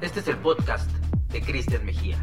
Este es el podcast de Cristian Mejía.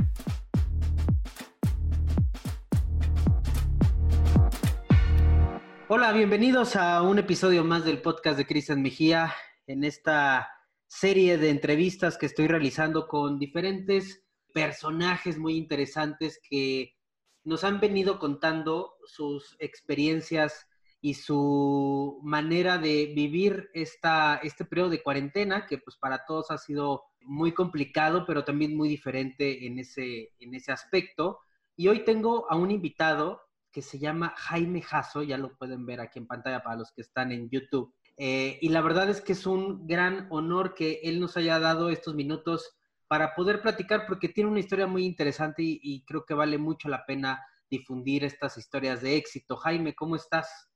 Hola, bienvenidos a un episodio más del podcast de Cristian Mejía en esta serie de entrevistas que estoy realizando con diferentes personajes muy interesantes que nos han venido contando sus experiencias y su manera de vivir esta, este periodo de cuarentena, que pues para todos ha sido muy complicado, pero también muy diferente en ese, en ese aspecto. Y hoy tengo a un invitado que se llama Jaime Jasso, ya lo pueden ver aquí en pantalla para los que están en YouTube. Eh, y la verdad es que es un gran honor que él nos haya dado estos minutos para poder platicar, porque tiene una historia muy interesante y, y creo que vale mucho la pena difundir estas historias de éxito. Jaime, ¿cómo estás?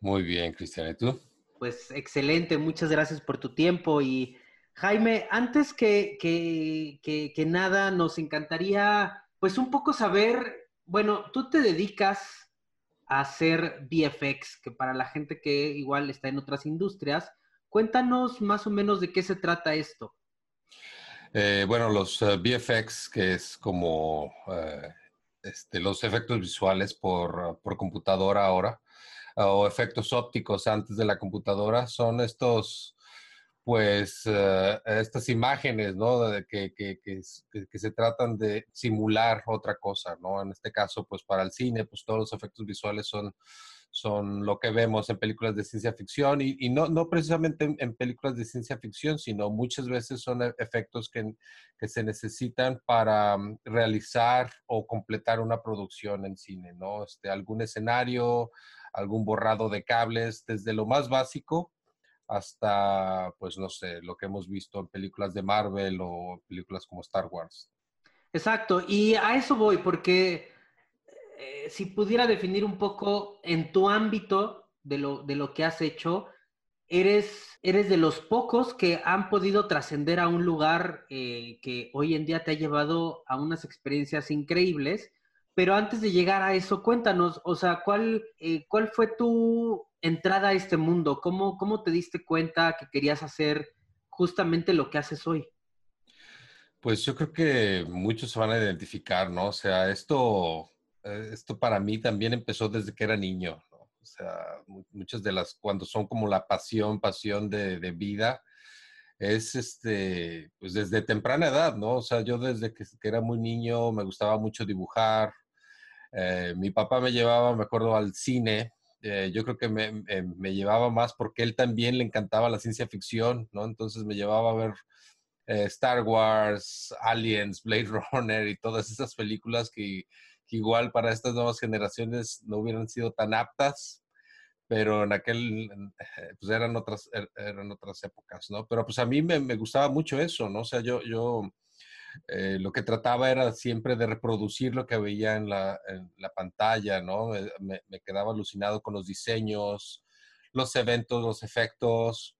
Muy bien, Cristian, ¿y tú? Pues excelente, muchas gracias por tu tiempo. Y Jaime, antes que, que, nada, nos encantaría pues un poco saber, bueno, tú te dedicas a hacer VFX, que para la gente que igual está en otras industrias, cuéntanos más o menos de qué se trata esto. Eh, bueno, los eh, VFX, que es como eh, este, los efectos visuales por, por computadora ahora, o efectos ópticos antes de la computadora son estos, pues, eh, estas imágenes, ¿no? que, que, que, que, se tratan de simular otra cosa, ¿no? En este caso, pues, para el cine, pues, todos los efectos visuales son, son lo que vemos en películas de ciencia ficción y, y no, no precisamente en, películas de ciencia ficción, sino muchas veces son e, efectos que, que se necesitan para mm, realizar o completar una producción en cine, ¿no? Este, algún escenario, algún borrado de cables, desde lo más básico hasta, pues no sé, lo que hemos visto en películas de Marvel o películas como Star Wars. Exacto, y a eso voy, porque eh, si pudiera definir un poco en tu ámbito de lo, de lo que has hecho, eres, eres de los pocos que han podido trascender a un lugar eh, que hoy en día te ha llevado a unas experiencias increíbles pero antes de llegar a eso, cuéntanos, o sea, ¿cuál, eh, ¿cuál fue tu entrada a este mundo? ¿Cómo, ¿Cómo te diste cuenta que querías hacer justamente lo que haces hoy? Pues yo creo que muchos se van a identificar, ¿no? O sea, esto, eh, esto para mí también empezó desde que era niño, ¿no? O sea, muchas de las, cuando son como la pasión, pasión de, vida, es este, pues desde temprana edad, ¿no? O sea, yo desde que era muy niño me gustaba mucho dibujar, eh, mi papá me llevaba, me acuerdo, al cine. Eh, yo creo que me, eh, me, llevaba más porque él también le encantaba la ciencia ficción, ¿no? Entonces me llevaba a ver Star Wars, Aliens, Blade Runner y todas esas películas que, que, igual para estas nuevas generaciones no hubieran sido tan aptas, pero en aquel, pues eran otras, er, eran otras épocas, ¿no? Pero pues a mí me, me gustaba mucho eso, ¿no? O sea, yo, yo eh, lo que trataba era siempre de reproducir lo que veía en la, pantalla, ¿no? Me, quedaba alucinado con los diseños, los eventos, los efectos,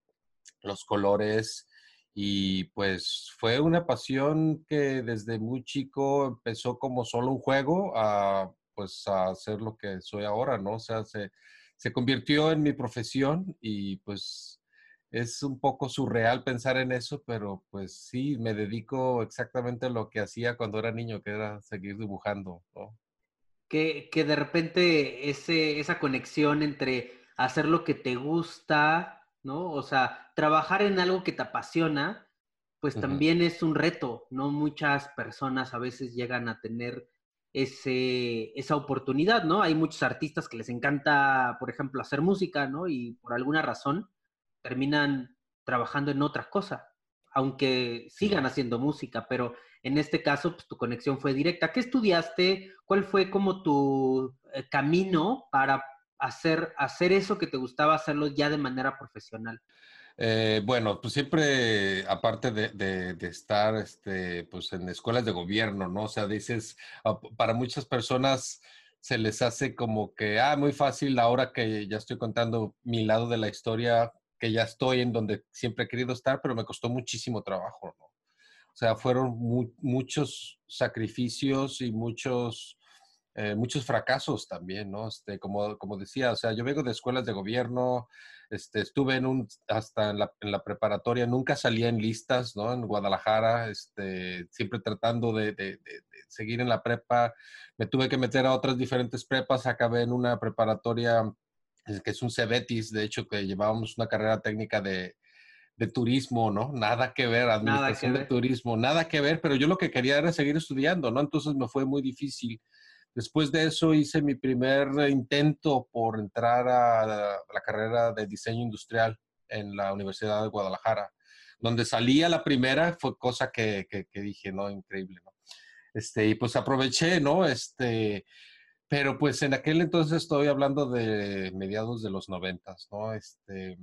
los colores. Y pues fue una pasión que desde muy chico empezó como solo un juego a pues a hacer lo que soy ahora, ¿no? O sea, se, se convirtió en mi profesión y pues es un poco surreal pensar en eso, pero pues sí, me dedico exactamente a lo que hacía cuando era niño, que era seguir dibujando, ¿no? Que, que de repente ese, esa conexión entre hacer lo que te gusta, ¿no? O sea, trabajar en algo que te apasiona, pues también es un reto, ¿no? Muchas personas a veces llegan a tener ese, esa oportunidad, ¿no? Hay muchos artistas que les encanta, por ejemplo, hacer música, ¿no? Y por alguna razón, terminan trabajando en otra cosa, aunque sigan haciendo música, pero en este caso, pues tu conexión fue directa. ¿Qué estudiaste? ¿Cuál fue como tu eh, camino para hacer, hacer eso que te gustaba hacerlo ya de manera profesional? Eh, bueno, pues siempre, aparte de, de, estar este, pues en escuelas de gobierno, ¿no? O sea, dices, ah, para muchas personas se les hace como que, ah, muy fácil, ahora que ya estoy contando mi lado de la historia, que ya estoy en donde siempre he querido estar, pero me costó muchísimo trabajo, ¿no? O sea, fueron muchos sacrificios y muchos eh, muchos fracasos también, ¿no? Este, como, como decía, o sea, yo vengo de escuelas de gobierno, este, estuve en un, hasta en la, en la preparatoria, nunca salía en listas, ¿no? En Guadalajara, este, siempre tratando de, de, de, seguir en la prepa. Me tuve que meter a otras diferentes prepas, acabé en una preparatoria que es un Cebetis, de hecho, que llevábamos una carrera técnica de, de turismo, ¿no? Nada que ver, administración de turismo, nada que ver, pero yo lo que quería era seguir estudiando, ¿no? Entonces me fue muy difícil. Después de eso hice mi primer intento por entrar a la, carrera de diseño industrial en la Universidad de Guadalajara. Donde salía la primera fue cosa que, que, dije, ¿no? Increíble, ¿no? Este, y pues aproveché, ¿no? Este, pero pues en aquel entonces estoy hablando de mediados de los noventas, ¿no? Este,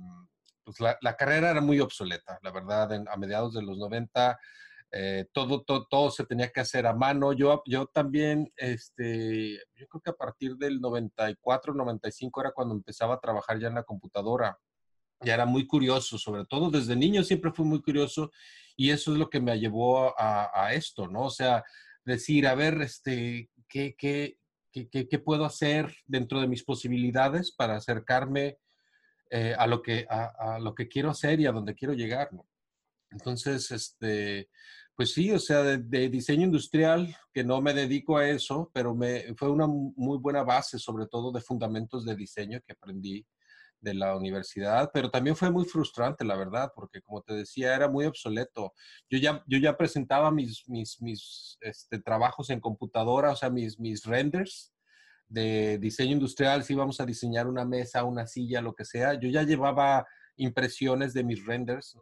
pues la, carrera era muy obsoleta, la verdad, a mediados de los 90, eh, todo, todo, todo, se tenía que hacer a mano. Yo, yo también, este, yo creo que a partir del 94, 95 era cuando empezaba a trabajar ya en la computadora. Ya era muy curioso, sobre todo desde niño siempre fui muy curioso y eso es lo que me llevó a, a esto, ¿no? O sea, decir, a ver, este, ¿qué, qué, qué, puedo hacer dentro de mis posibilidades para acercarme eh, a, lo que, a, lo que quiero hacer y a donde quiero llegar. Entonces, este, pues sí, o sea, de, diseño industrial, que no me dedico a eso, pero me, fue una muy buena base, sobre todo de fundamentos de diseño que aprendí de la universidad, pero también fue muy frustrante, la verdad, porque como te decía, era muy obsoleto. Yo ya, yo ya presentaba mis, mis, mis este, trabajos en computadora, o sea, mis, mis renders, de diseño industrial, si íbamos a diseñar una mesa, una silla, lo que sea, yo ya llevaba impresiones de mis renders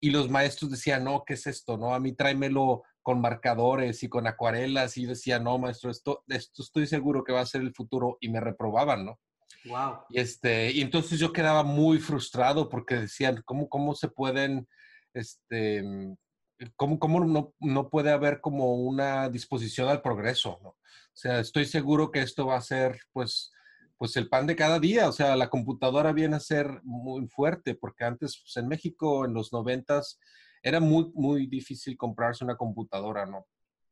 y los maestros decían, no, ¿qué es esto? No, a mí tráemelo con marcadores y con acuarelas y decía, no, maestro, esto, esto estoy seguro que va a ser el futuro y me reprobaban, ¿no? Wow. Y, este, y entonces yo quedaba muy frustrado porque decían, ¿cómo, cómo se pueden, este, cómo, cómo no, no puede haber como una disposición al progreso, ¿no? O sea, estoy seguro que esto va a ser, pues, pues el pan de cada día. O sea, la computadora viene a ser muy fuerte, porque antes pues, en México, en los noventas, era muy, muy difícil comprarse una computadora, ¿no?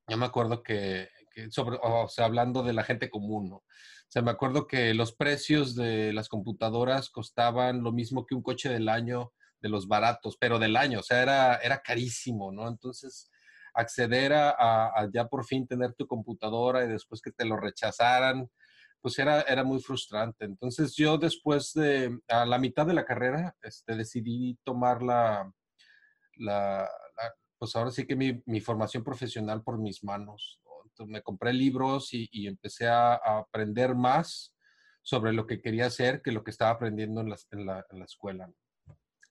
Yo me acuerdo que, sobre, o sea, hablando de la gente común, ¿no? O sea, me acuerdo que los precios de las computadoras costaban lo mismo que un coche del año de los baratos, pero del año, o sea, era, era carísimo, ¿no? Entonces, acceder a, ya por fin tener tu computadora y después que te lo rechazaran, pues era, era muy frustrante. Entonces yo después de, a la mitad de la carrera, este, decidí tomar la, la, pues ahora sí que mi, mi, formación profesional por mis manos. Entonces me compré libros y, y empecé a, aprender más sobre lo que quería hacer que lo que estaba aprendiendo en la, en la, en la escuela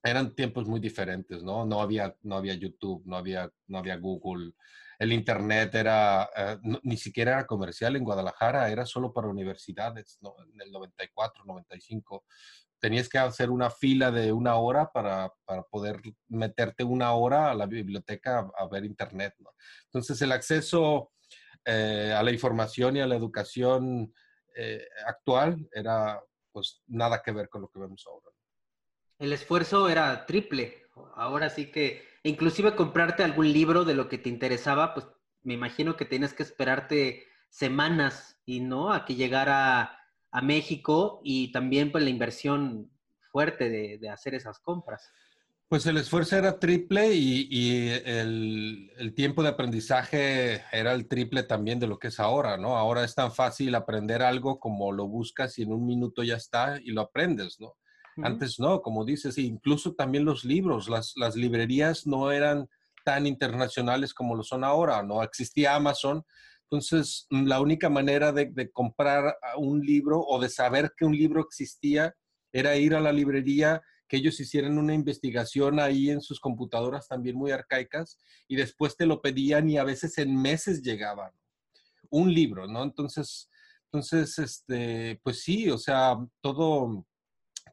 eran tiempos muy diferentes, ¿no? No había, no había YouTube, no había, no había Google. El Internet era, eh, ni siquiera era comercial en Guadalajara, era solo para universidades, ¿no? En el 94, 95. Tenías que hacer una fila de una hora para, para poder meterte una hora a la biblioteca a, ver Internet, ¿no? Entonces, el acceso eh, a la información y a la educación eh, actual era, pues, nada que ver con lo que vemos ahora el esfuerzo era triple. Ahora sí que, inclusive comprarte algún libro de lo que te interesaba, pues me imagino que tienes que esperarte semanas y no a que llegara a México y también pues la inversión fuerte de, hacer esas compras. Pues el esfuerzo era triple y, el, el, tiempo de aprendizaje era el triple también de lo que es ahora, ¿no? Ahora es tan fácil aprender algo como lo buscas y en un minuto ya está y lo aprendes, ¿no? Antes no, como dices, incluso también los libros, las, las librerías no eran tan internacionales como lo son ahora, no existía Amazon. Entonces, mm, la única manera de, de, comprar un libro o de saber que un libro existía era ir a la librería, que ellos hicieran una investigación ahí en sus computadoras también muy arcaicas y después te lo pedían y a veces en meses llegaban. Un libro, ¿no? Entonces, entonces, este, pues sí, o sea, todo,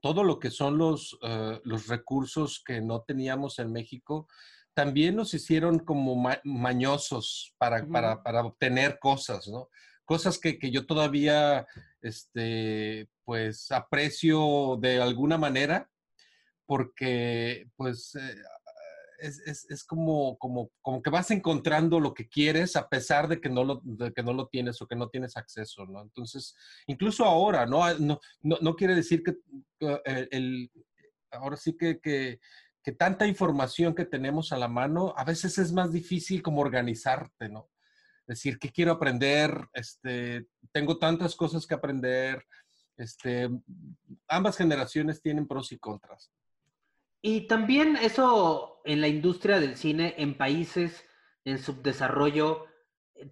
todo lo que son los, eh, los recursos que no teníamos en México, también nos hicieron como mañosos para, para, para, obtener cosas, ¿no? Cosas que, que, yo todavía, este, pues, aprecio de alguna manera, porque, pues, eh, es, como, como, como que vas encontrando lo que quieres a pesar de que no lo, que no lo tienes o que no tienes acceso, ¿no? Entonces, incluso ahora, ¿no? No, no, quiere decir que el, ahora sí que, que, que, tanta información que tenemos a la mano, a veces es más difícil como organizarte, ¿no? Decir, ¿qué quiero aprender? Este, tengo tantas cosas que aprender. Este, ambas generaciones tienen pros y contras. Y también eso en la industria del cine, en países en subdesarrollo,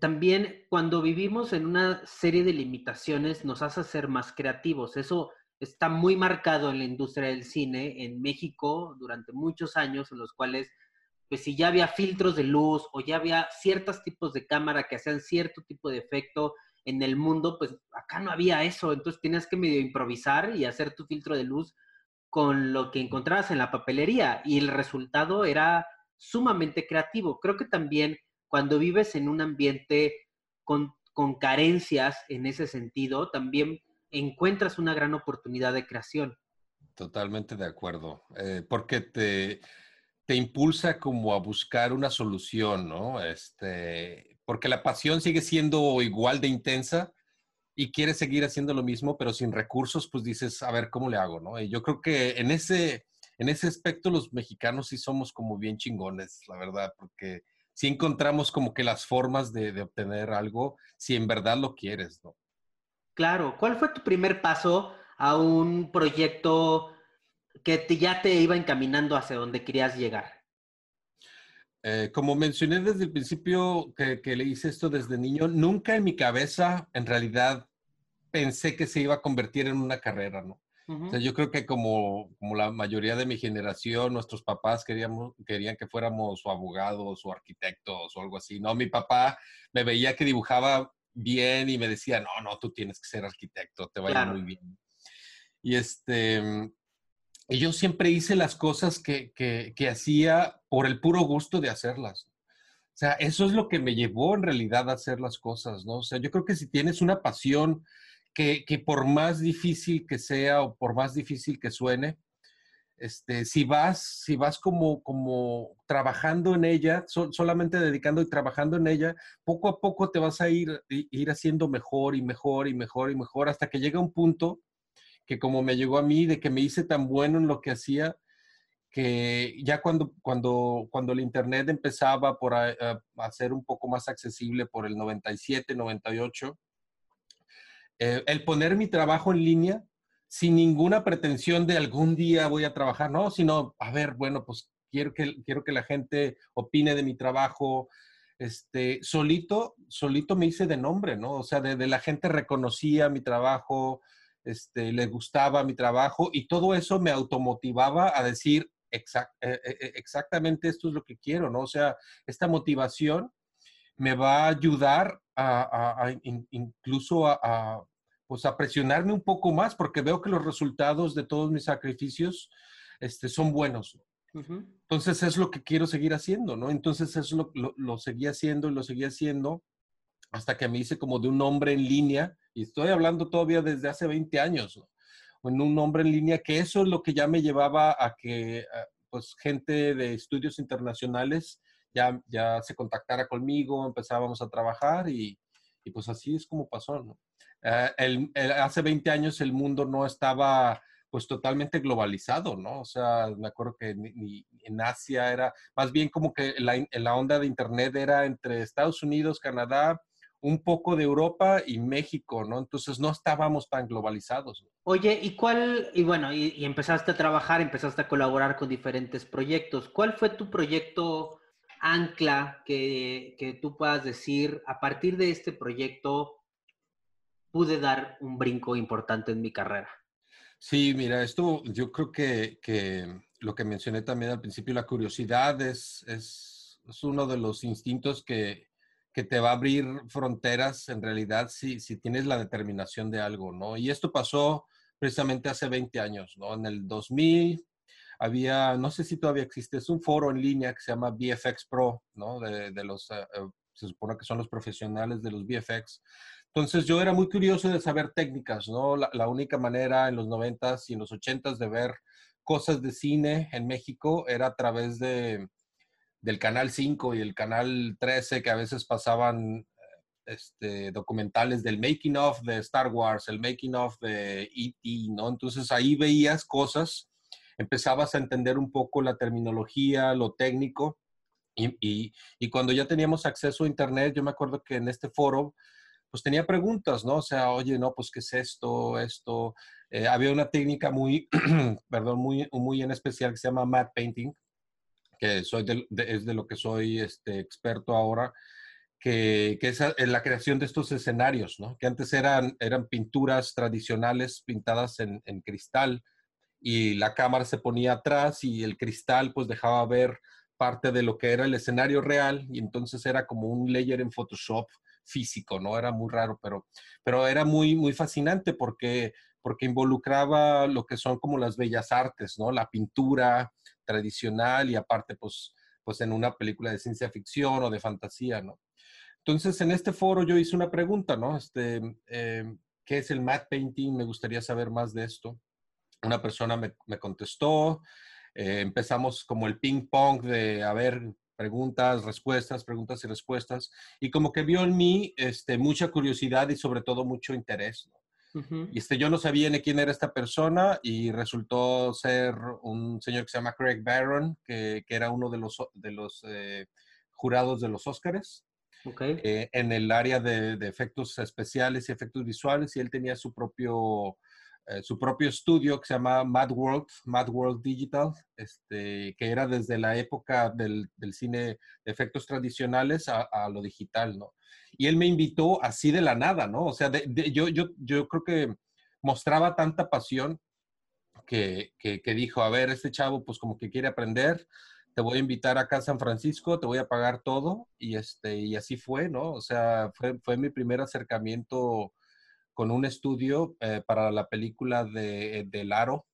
también cuando vivimos en una serie de limitaciones nos hace ser más creativos. Eso está muy marcado en la industria del cine en México durante muchos años, en los cuales, pues si ya había filtros de luz o ya había ciertos tipos de cámara que hacían cierto tipo de efecto en el mundo, pues acá no había eso. Entonces tenías que medio improvisar y hacer tu filtro de luz con lo que encontrabas en la papelería y el resultado era sumamente creativo. Creo que también cuando vives en un ambiente con, carencias en ese sentido, también encuentras una gran oportunidad de creación. Totalmente de acuerdo, eh, porque te, te impulsa como a buscar una solución, ¿no? Este, porque la pasión sigue siendo igual de intensa, y quieres seguir haciendo lo mismo, pero sin recursos, pues dices, a ver, ¿cómo le hago? ¿no? Y yo creo que en ese, en ese aspecto los mexicanos sí somos como bien chingones, la verdad, porque sí encontramos como que las formas de, obtener algo si en verdad lo quieres, ¿no? Claro, ¿cuál fue tu primer paso a un proyecto que ya te iba encaminando hacia donde querías llegar? Eh, como mencioné desde el principio que, le hice esto desde niño, nunca en mi cabeza en realidad pensé que se iba a convertir en una carrera, ¿no? o sea, yo creo que como, como la mayoría de mi generación, nuestros papás queríamos, querían que fuéramos o abogados o arquitectos o algo así, ¿no? Mi papá me veía que dibujaba bien y me decía, no, no, tú tienes que ser arquitecto, te va a ir muy bien. Y este, y yo siempre hice las cosas que, que, hacía por el puro gusto de hacerlas. O sea, eso es lo que me llevó en realidad a hacer las cosas, ¿no? O sea, yo creo que si tienes una pasión que, que por más difícil que sea o por más difícil que suene, este, si vas, si vas como, como trabajando en ella, solamente dedicando y trabajando en ella, poco a poco te vas a ir, ir haciendo mejor y mejor y mejor y mejor hasta que llega un punto que como me llegó a mí, de que me hice tan bueno en lo que hacía, que ya cuando, cuando, cuando el Internet empezaba por a, ser un poco más accesible por el 97, 98, eh, el poner mi trabajo en línea sin ninguna pretensión de algún día voy a trabajar, no, sino, a ver, bueno, pues quiero que, quiero que la gente opine de mi trabajo, este, solito, solito me hice de nombre, ¿no? O sea, de, de la gente reconocía mi trabajo, este, le gustaba mi trabajo y todo eso me automotivaba a decir eh, eh, eh, exactamente esto es lo que quiero, ¿no? O sea, esta motivación me va a ayudar a, incluso a, pues a presionarme un poco más porque veo que los resultados de todos mis sacrificios este, son buenos. Entonces es lo que quiero seguir haciendo, ¿no? Entonces eso lo, lo, lo seguí haciendo y lo seguí haciendo hasta que me hice como de un hombre en línea, y estoy hablando todavía desde hace 20 años, en un hombre en línea, que eso es lo que ya me llevaba a que pues gente de estudios internacionales ya, ya se contactara conmigo, empezábamos a trabajar y, y pues así es como pasó, ¿no? Eh, el, hace 20 años el mundo no estaba pues totalmente globalizado, ¿no? O sea, me acuerdo que ni, en Asia era, más bien como que la, la onda de Internet era entre Estados Unidos, Canadá, un poco de Europa y México, ¿no? Entonces no estábamos tan globalizados. Oye, ¿y cuál, y bueno, y, empezaste a trabajar, empezaste a colaborar con diferentes proyectos. ¿Cuál fue tu proyecto ancla que, que tú puedas decir, a partir de este proyecto pude dar un brinco importante en mi carrera? Sí, mira, esto yo creo que, que lo que mencioné también al principio, la curiosidad es, es, es uno de los instintos que, que te va a abrir fronteras en realidad si, si tienes la determinación de algo, ¿no? Y esto pasó precisamente hace 20 años, ¿no? En el 2000 había, no sé si todavía existe, es un foro en línea que se llama VFX Pro, ¿no? De, los, eh, eh, se supone que son los profesionales de los VFX. Entonces yo era muy curioso de saber técnicas, ¿no? La, la única manera en los 90s y en los 80s de ver cosas de cine en México era a través de, del Canal 5 y el Canal 13 que a veces pasaban este, documentales del making of de Star Wars, el making of de E.T., ¿no? Entonces ahí veías cosas, empezabas a entender un poco la terminología, lo técnico, y, y, cuando ya teníamos acceso a Internet, yo me acuerdo que en este foro, pues tenía preguntas, ¿no? O sea, oye, no, pues, ¿qué es esto? Esto. Eh, había una técnica muy, perdón, muy, muy en especial que se llama matte painting, que soy es de lo que soy este, experto ahora, que, es la creación de estos escenarios, ¿no? Que antes eran, eran pinturas tradicionales pintadas en, en, cristal y la cámara se ponía atrás y el cristal pues dejaba ver parte de lo que era el escenario real y entonces era como un layer en Photoshop físico, ¿no? Era muy raro, pero, pero era muy, muy fascinante porque, porque involucraba lo que son como las bellas artes, ¿no? La pintura tradicional y aparte pues, pues en una película de ciencia ficción o de fantasía, ¿no? Entonces, en este foro yo hice una pregunta, ¿no? Este, em, ¿Qué es el matte painting? Me gustaría saber más de esto. Una persona me, me contestó, eh, empezamos como el ping pong de, a ver, preguntas, respuestas, preguntas y respuestas, y como que vio en mí este, mucha curiosidad y sobre todo mucho interés. Y este, yo no sabía ni quién era esta persona y resultó ser un señor que se llama Craig Barron, que, que era uno de los, de los eh, jurados de los Óscares. Eh, en el área de, efectos especiales y efectos visuales y él tenía su propio, eh, su propio estudio que se llama Mad World, Mad World Digital, este, que era desde la época del, del cine de efectos tradicionales a, a, lo digital, ¿no? Y él me invitó así de la nada, ¿no? O sea, yo, yo, yo creo que mostraba tanta pasión que, que, que dijo, a ver, este chavo pues como que quiere aprender, te voy a invitar acá a San Francisco, te voy a pagar todo y, este, y así fue, ¿no? O sea, fue, fue mi primer acercamiento con un estudio eh, para la película de, de Laro,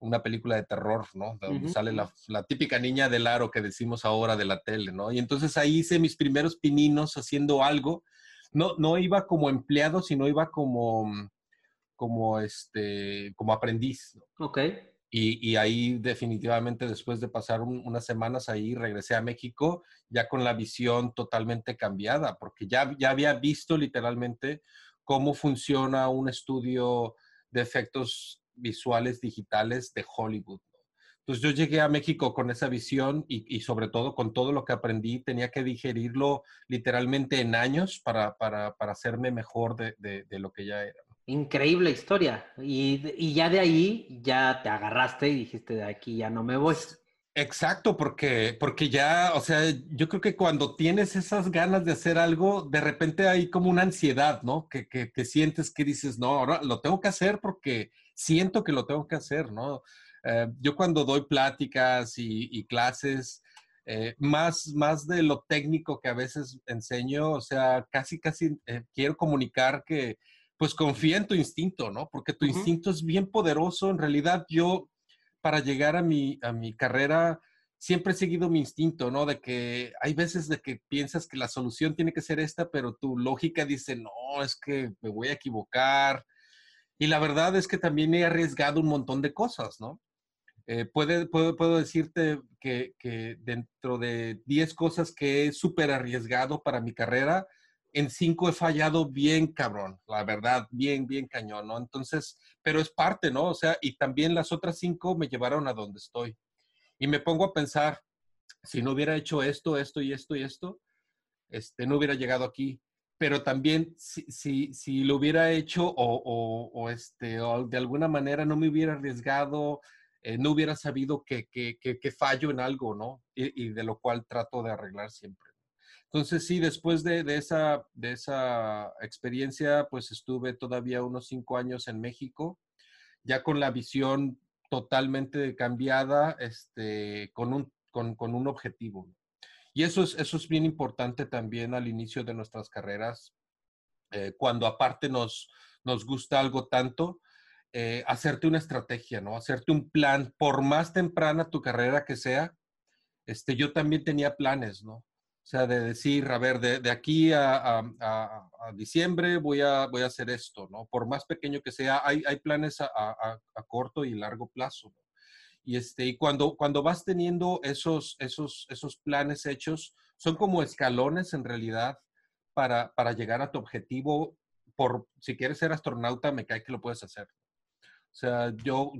una película de terror, ¿no? Donde sale la, la, típica niña del aro que decimos ahora de la tele, ¿no? Y entonces ahí hice mis primeros pininos haciendo algo. No, no iba como empleado, sino iba como, como, este, como aprendiz. ¿no? Ok. Y, ahí definitivamente después de pasar unas semanas ahí, regresé a México ya con la visión totalmente cambiada, porque ya, ya había visto literalmente cómo funciona un estudio de efectos visuales digitales de Hollywood. Entonces yo llegué a México con esa visión y, sobre todo con todo lo que aprendí, tenía que digerirlo literalmente en años para, para, para hacerme mejor de, de, de, lo que ya era. Increíble historia. Y, ya de ahí ya te agarraste y dijiste, de aquí ya no me voy. Exacto, porque, porque ya, o sea, yo creo que cuando tienes esas ganas de hacer algo, de repente hay como una ansiedad, ¿no? Que, que, sientes que dices, no, ahora lo tengo que hacer porque siento que lo tengo que hacer, ¿no? Eh, yo cuando doy pláticas y, clases, eh, más, más de lo técnico que a veces enseño, o sea, casi, casi eh, quiero comunicar que, pues confía en tu instinto, ¿no? Porque tu instinto es bien poderoso. En realidad, yo, para llegar a mi, a mi carrera, siempre he seguido mi instinto, ¿no? De que hay veces de que piensas que la solución tiene que ser esta, pero tu lógica dice, no, es que me voy a equivocar. Y la verdad es que también he arriesgado un montón de cosas, ¿no? Eh, puedo, puedo, decirte que, que, dentro de 10 cosas que he súper arriesgado para mi carrera, en cinco he fallado bien cabrón, la verdad, bien, bien cañón, ¿no? Entonces, pero es parte, ¿no? O sea, y también las otras cinco me llevaron a donde estoy. Y me pongo a pensar, si no hubiera hecho esto, esto y esto y esto, este, no hubiera llegado aquí. Pero también si, si, si lo hubiera hecho o, o, o este, o de alguna manera no me hubiera arriesgado, eh, no hubiera sabido que, que, que, fallo en algo, ¿no? y de lo cual trato de arreglar siempre. Entonces, sí, después de, esa, de esa experiencia, pues estuve todavía unos cinco años en México, ya con la visión totalmente cambiada, este, con, un, con, un objetivo. Y eso es, eso es bien importante también al inicio de nuestras carreras, eh, cuando aparte nos, nos gusta algo tanto, eh, hacerte una estrategia, ¿no? Hacerte un plan, por más temprana tu carrera que sea, este, yo también tenía planes, ¿no? O sea, de decir, a ver, de, de aquí a, a, a, diciembre voy a, voy a hacer esto, ¿no? Por más pequeño que sea, hay, hay planes a, corto y largo plazo. ¿no? Y, este, y cuando, cuando vas teniendo esos, esos, esos planes hechos, son como escalones en realidad para, para llegar a tu objetivo. Por, si quieres ser astronauta, me cae que lo puedes hacer. O sea, yo,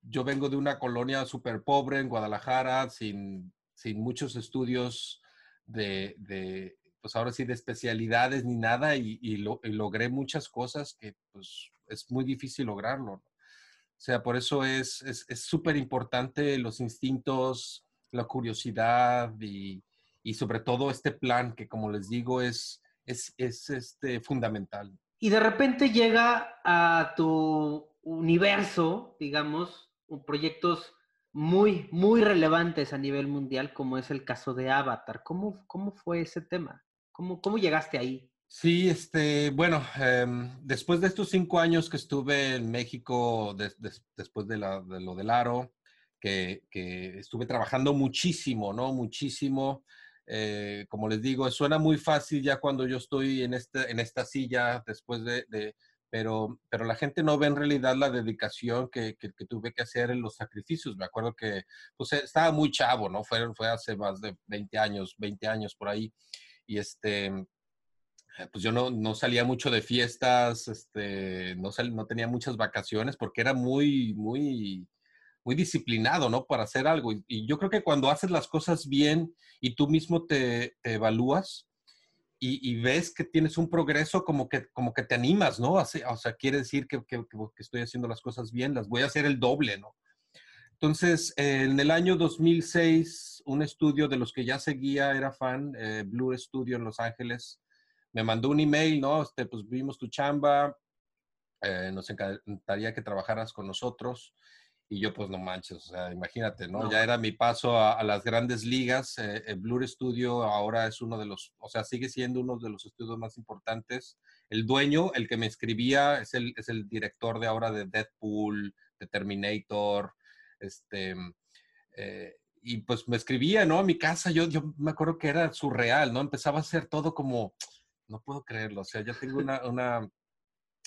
yo vengo de una colonia súper pobre en Guadalajara, sin, sin muchos estudios de, de, pues ahora sí, de especialidades ni nada, y, y, lo, logré muchas cosas que pues es muy difícil lograrlo. ¿no? O sea, por eso es súper es, importante los instintos, la curiosidad y, y, sobre todo este plan que, como les digo, es, es, es este, fundamental. Y de repente llega a tu universo, digamos, proyectos muy, muy relevantes a nivel mundial, como es el caso de Avatar. ¿Cómo, cómo fue ese tema? ¿Cómo, cómo llegaste ahí? Sí, este, bueno, eh, después de estos cinco años que estuve en México, de, de, después de, la, de, lo del aro, que, que, estuve trabajando muchísimo, ¿no? Muchísimo. Eh, como les digo, suena muy fácil ya cuando yo estoy en, este, en esta silla después de, pero, pero la gente no ve en realidad la dedicación que, que, que, tuve que hacer en los sacrificios. Me acuerdo que pues, estaba muy chavo, ¿no? Fue, fue hace más de 20 años, 20 años por ahí. Y este, eh, pues yo no, no, salía mucho de fiestas, este, no, sal, no tenía muchas vacaciones porque era muy, muy, muy disciplinado, ¿no? Para hacer algo. Y, y, yo creo que cuando haces las cosas bien y tú mismo te, te evalúas y, ves que tienes un progreso, como que, como que te animas, ¿no? O sea, quiere decir que, que, que, estoy haciendo las cosas bien, las voy a hacer el doble, ¿no? Entonces, eh, en el año 2006, un estudio de los que ya seguía, era fan, eh, Blue Studio en Los Ángeles, me mandó un email, ¿no? Este, pues vimos tu chamba, eh, nos encantaría que trabajaras con nosotros. Y yo, pues no manches, o sea, imagínate, ¿no? no. Ya era mi paso a, a las grandes ligas. Eh, el Blur Studio ahora es uno de los, o sea, sigue siendo uno de los estudios más importantes. El dueño, el que me escribía, es el, es el director de ahora de Deadpool, de Terminator, este, eh, y pues me escribía, ¿no? A mi casa, yo, yo me acuerdo que era surreal, ¿no? Empezaba a hacer todo como, no puedo creerlo. O sea, ya tengo una, una,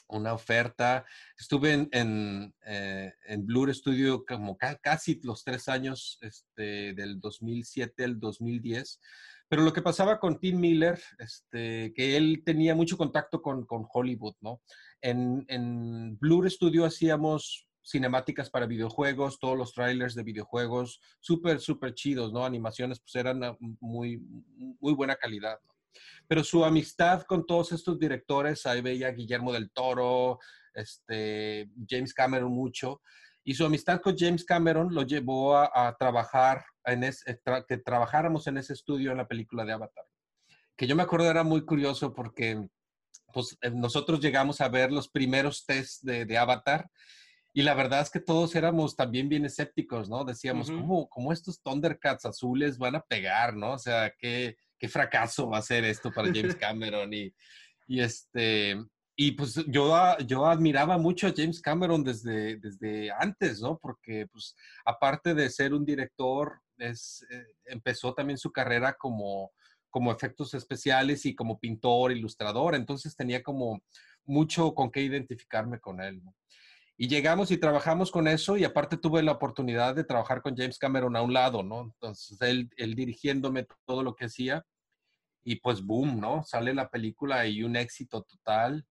una oferta. Estuve en, en, eh, Blur Studio como ca casi los tres años, este, del 2007 al 2010. Pero lo que pasaba con Tim Miller, este, que él tenía mucho contacto con, con Hollywood, ¿no? En, en Blur Studio hacíamos cinemáticas para videojuegos, todos los trailers de videojuegos, súper, súper chidos, ¿no? Animaciones, pues eran muy, muy buena calidad, ¿no? Pero su amistad con todos estos directores, ahí veía Guillermo del Toro, este, James Cameron mucho, y su amistad con James Cameron lo llevó a, a trabajar, en tra que trabajáramos en ese estudio en la película de Avatar. Que yo me acuerdo era muy curioso porque pues, eh, nosotros llegamos a ver los primeros tests de, de Avatar y la verdad es que todos éramos también bien escépticos, ¿no? Decíamos, uh -huh. ¿cómo, ¿cómo, estos Thundercats azules van a pegar, ¿no? O sea, qué, qué fracaso va a ser esto para James Cameron. Y, y, este, y pues yo, yo admiraba mucho a James Cameron desde, desde antes, ¿no? Porque pues aparte de ser un director, es, eh, empezó también su carrera como, como efectos especiales y como pintor, ilustrador. Entonces tenía como mucho con qué identificarme con él, ¿no? Y llegamos y trabajamos con eso y aparte tuve la oportunidad de trabajar con James Cameron a un lado, ¿no? Entonces él, él dirigiéndome todo lo que hacía y pues boom, ¿no? Sale la película y un éxito total.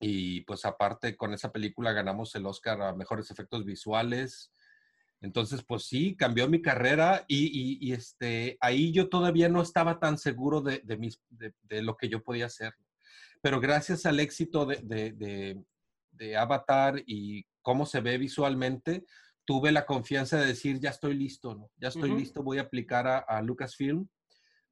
Y pues aparte con esa película ganamos el Oscar a Mejores Efectos Visuales. Entonces, pues sí, cambió mi carrera y, y, y este, ahí yo todavía no estaba tan seguro de, de, mis, de, de lo que yo podía hacer. Pero gracias al éxito de, de Avatar y cómo se ve visualmente, tuve la confianza de decir, ya estoy listo, ¿no? Ya estoy uh -huh. listo, voy a aplicar a, a, Lucasfilm,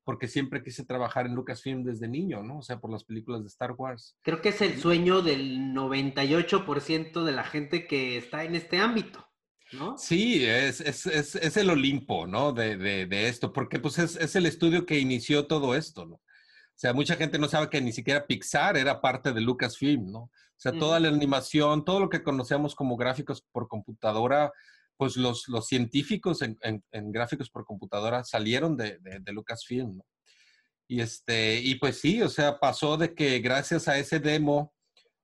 porque siempre quise trabajar en Lucasfilm desde niño, ¿no? O sea, por las películas de Star Wars. Creo que es el sueño del 98% de la gente que está en este ámbito. ¿No? Sí, es, es, es, es el Olimpo, ¿no? De, de, de esto, porque pues es, es, el estudio que inició todo esto, ¿no? O sea, mucha gente no sabe que ni siquiera Pixar era parte de Lucasfilm, ¿no? O sea, uh -huh. toda la animación, todo lo que conocemos como gráficos por computadora, pues los, los científicos en, en, en, gráficos por computadora salieron de, de, de, Lucasfilm, ¿no? Y, este, y pues sí, o sea, pasó de que gracias a ese demo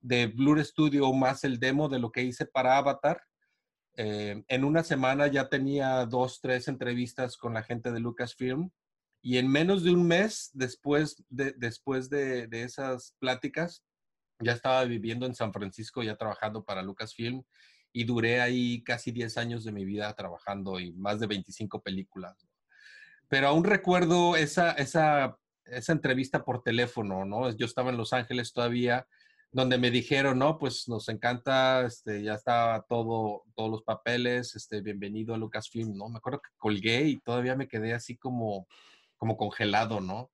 de Blur Studio más el demo de lo que hice para Avatar, eh, en una semana ya tenía dos, tres entrevistas con la gente de Lucasfilm y en menos de un mes después de, después de, de esas pláticas, ya estaba viviendo en San Francisco, ya trabajando para Lucasfilm y duré ahí casi 10 años de mi vida trabajando y más de 25 películas. Pero aún recuerdo esa, esa, esa entrevista por teléfono, ¿no? Yo estaba en Los Ángeles todavía, donde me dijeron, no, pues nos encanta, este, ya está todo, todos los papeles, este, bienvenido a Lucasfilm, ¿no? Me acuerdo que colgué y todavía me quedé así como, como congelado, ¿no?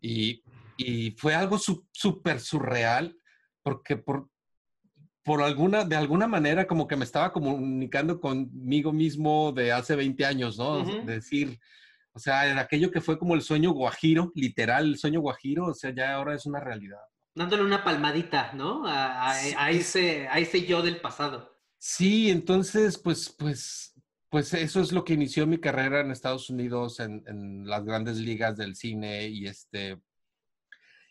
Y, y fue algo súper surreal, porque por, por alguna, de alguna manera como que me estaba comunicando conmigo mismo de hace 20 años, ¿no? Decir, o sea, en aquello que fue como el sueño guajiro, literal, el sueño guajiro, o sea, ya ahora es una realidad. Dándole una palmadita, ¿no? A, ese, a ese yo del pasado. Sí, entonces, pues, pues, pues eso es lo que inició mi carrera en Estados Unidos, en, en las grandes ligas del cine y este,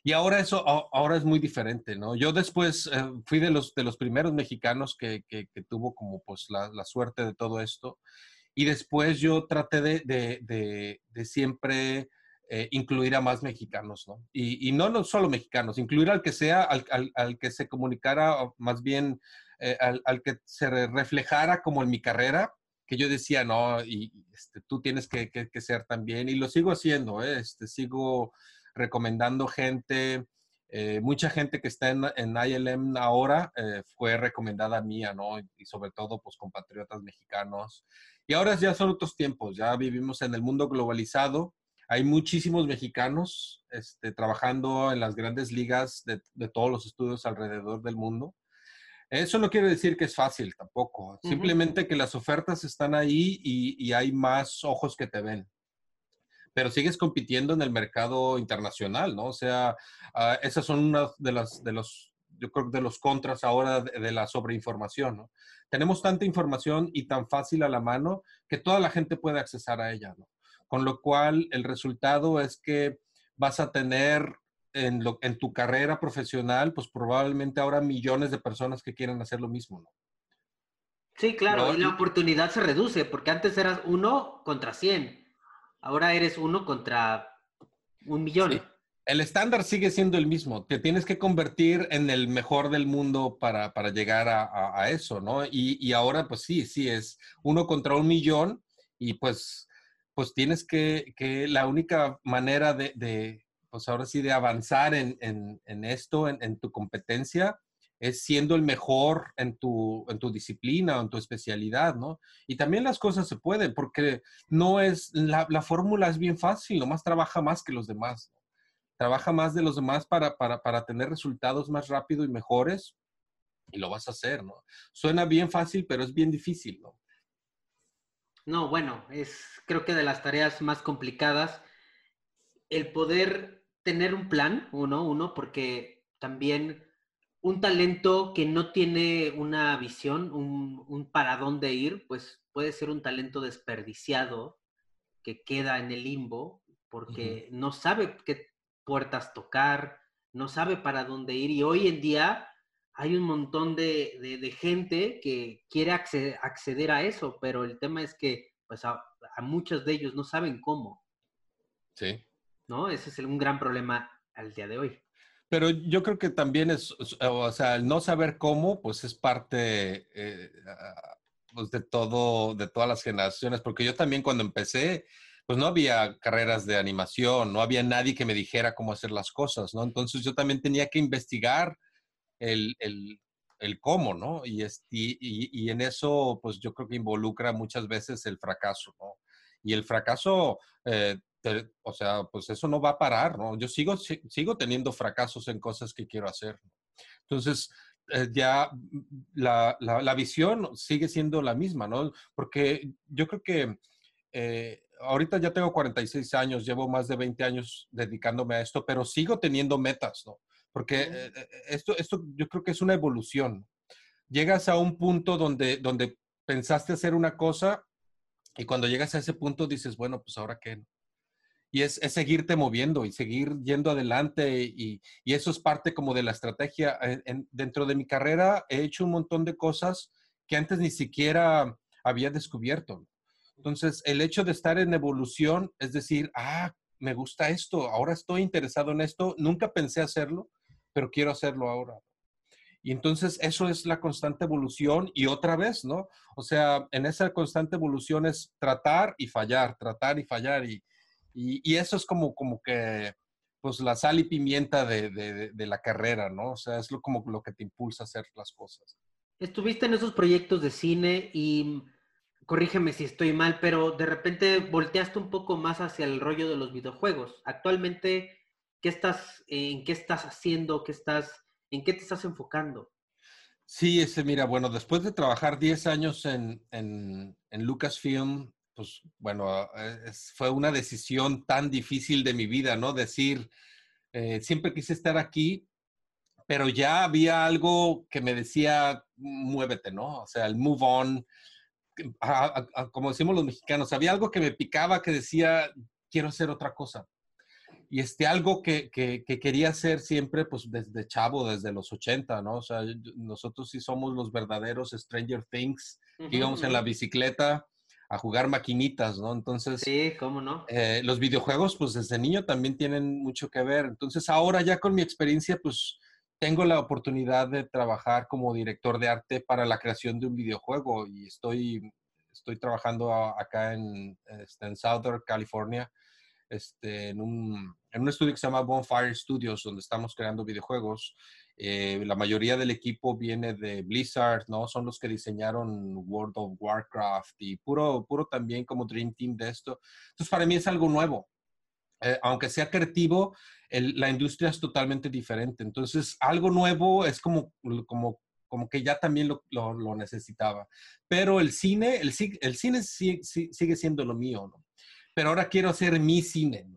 y ahora eso, ahora es muy diferente, ¿no? Yo después eh, fui de los, de los primeros mexicanos que, que, tuvo como pues la, la, suerte de todo esto. Y después yo traté de, de, de, siempre eh, incluir a más mexicanos, ¿no? Y, y, no, no solo mexicanos, incluir al que sea, al, al, al que se comunicara, más bien eh, al, al, que se reflejara como en mi carrera, que yo decía, no, y, este, tú tienes que, que, que, ser también, y lo sigo haciendo, ¿eh? este, sigo recomendando gente, eh, mucha gente que está en, en ILM ahora eh, fue recomendada mía, ¿no? Y sobre todo, pues, compatriotas mexicanos. Y ahora ya son otros tiempos, ya vivimos en el mundo globalizado. Hay muchísimos mexicanos este, trabajando en las grandes ligas de, de, todos los estudios alrededor del mundo. Eso no quiere decir que es fácil tampoco, simplemente que las ofertas están ahí y, y hay más ojos que te ven pero sigues compitiendo en el mercado internacional, ¿no? O sea, uh, esas son una de las, de los, yo creo de los contras ahora de, de, la sobreinformación, ¿no? Tenemos tanta información y tan fácil a la mano que toda la gente puede accesar a ella, ¿no? Con lo cual, el resultado es que vas a tener en, lo, en tu carrera profesional, pues probablemente ahora millones de personas que quieran hacer lo mismo, ¿no? Sí, claro, ¿No? y la oportunidad se reduce, porque antes eras uno contra cien Ahora eres uno contra un millón. El estándar sigue siendo el mismo. Te tienes que convertir en el mejor del mundo para, para llegar a, a, eso, ¿no? Y, y, ahora, pues sí, sí, es uno contra un millón y pues, pues tienes que, que la única manera de, de, pues ahora sí, de avanzar en, en, esto, en tu competencia, es siendo el mejor en tu, en tu disciplina o en tu especialidad, ¿no? Y también las cosas se pueden, porque no es, la, la fórmula es bien fácil, nomás trabaja más que los demás. Trabaja más de los demás para, para, para tener resultados más rápido y mejores, y lo vas a hacer, ¿no? Suena bien fácil, pero es bien difícil, ¿no? No, bueno, es creo que de las tareas más complicadas el poder tener un plan, uno, uno, porque también un talento que no tiene una visión, un, un, para dónde ir, pues puede ser un talento desperdiciado que queda en el limbo porque uh -huh. no sabe qué puertas tocar, no sabe para dónde ir. Y hoy en día hay un montón de, de, de gente que quiere acceder, acceder, a eso, pero el tema es que pues a, a, muchos de ellos no saben cómo. Sí. ¿No? Ese es un gran problema al día de hoy. Pero yo creo que también es, o sea, el no saber cómo, pues es parte eh, pues de todo, de todas las generaciones, porque yo también cuando empecé, pues no había carreras de animación, no había nadie que me dijera cómo hacer las cosas, ¿no? Entonces yo también tenía que investigar el, el, el cómo, ¿no? Y, es, y, y, y, en eso, pues yo creo que involucra muchas veces el fracaso, ¿no? Y el fracaso eh, o sea, pues eso no va a parar, ¿no? Yo sigo, sigo teniendo fracasos en cosas que quiero hacer. Entonces, eh, ya la, la, la, visión sigue siendo la misma, ¿no? Porque yo creo que eh, ahorita ya tengo 46 años, llevo más de 20 años dedicándome a esto, pero sigo teniendo metas, ¿no? Porque eh, esto, esto yo creo que es una evolución. Llegas a un punto donde, donde pensaste hacer una cosa y cuando llegas a ese punto dices, bueno, pues ahora qué, y es, seguirte moviendo y seguir yendo adelante y, y, eso es parte como de la estrategia. En, dentro de mi carrera he hecho un montón de cosas que antes ni siquiera había descubierto. Entonces, el hecho de estar en evolución es decir, ah, me gusta esto, ahora estoy interesado en esto, nunca pensé hacerlo, pero quiero hacerlo ahora. Y entonces eso es la constante evolución y otra vez, ¿no? O sea, en esa constante evolución es tratar y fallar, tratar y fallar y, eso es como, como que, pues la sal y pimienta de, de, la carrera, ¿no? O sea, es lo, como lo que te impulsa a hacer las cosas. Estuviste en esos proyectos de cine y corrígeme si estoy mal, pero de repente volteaste un poco más hacia el rollo de los videojuegos. Actualmente, ¿qué estás, ¿en qué estás haciendo? ¿Qué estás ¿En qué te estás enfocando? Sí, ese, mira, bueno, después de trabajar 10 años en, en, Lucasfilm, pues bueno, fue una decisión tan difícil de mi vida, ¿no? Decir, eh, siempre quise estar aquí, pero ya había algo que me decía, muévete, ¿no? O sea, el move on, como decimos los mexicanos, había algo que me picaba que decía, quiero hacer otra cosa y este, algo que, que, quería hacer siempre, pues desde chavo, desde los 80, ¿no? O sea, nosotros sí somos los verdaderos Stranger Things, que íbamos en la bicicleta a jugar maquinitas, ¿no? Entonces, sí, ¿cómo no? Eh, los videojuegos, pues desde niño también tienen mucho que ver. Entonces, ahora ya con mi experiencia, pues tengo la oportunidad de trabajar como director de arte para la creación de un videojuego y estoy, estoy trabajando acá en, este, en Southern California este, en, un, en un estudio que se llama Bonfire Studios, donde estamos creando videojuegos. Eh, la mayoría del equipo viene de Blizzard, ¿no? Son los que diseñaron World of Warcraft y puro, puro también como Dream Team de esto. Entonces, para mí es algo nuevo. Eh, aunque sea creativo, la industria es totalmente diferente. Entonces, algo nuevo es como, como, como que ya también lo, lo, necesitaba. Pero el cine, el, el cine sigue, sigue siendo lo mío, ¿no? pero ahora quiero hacer mi cine,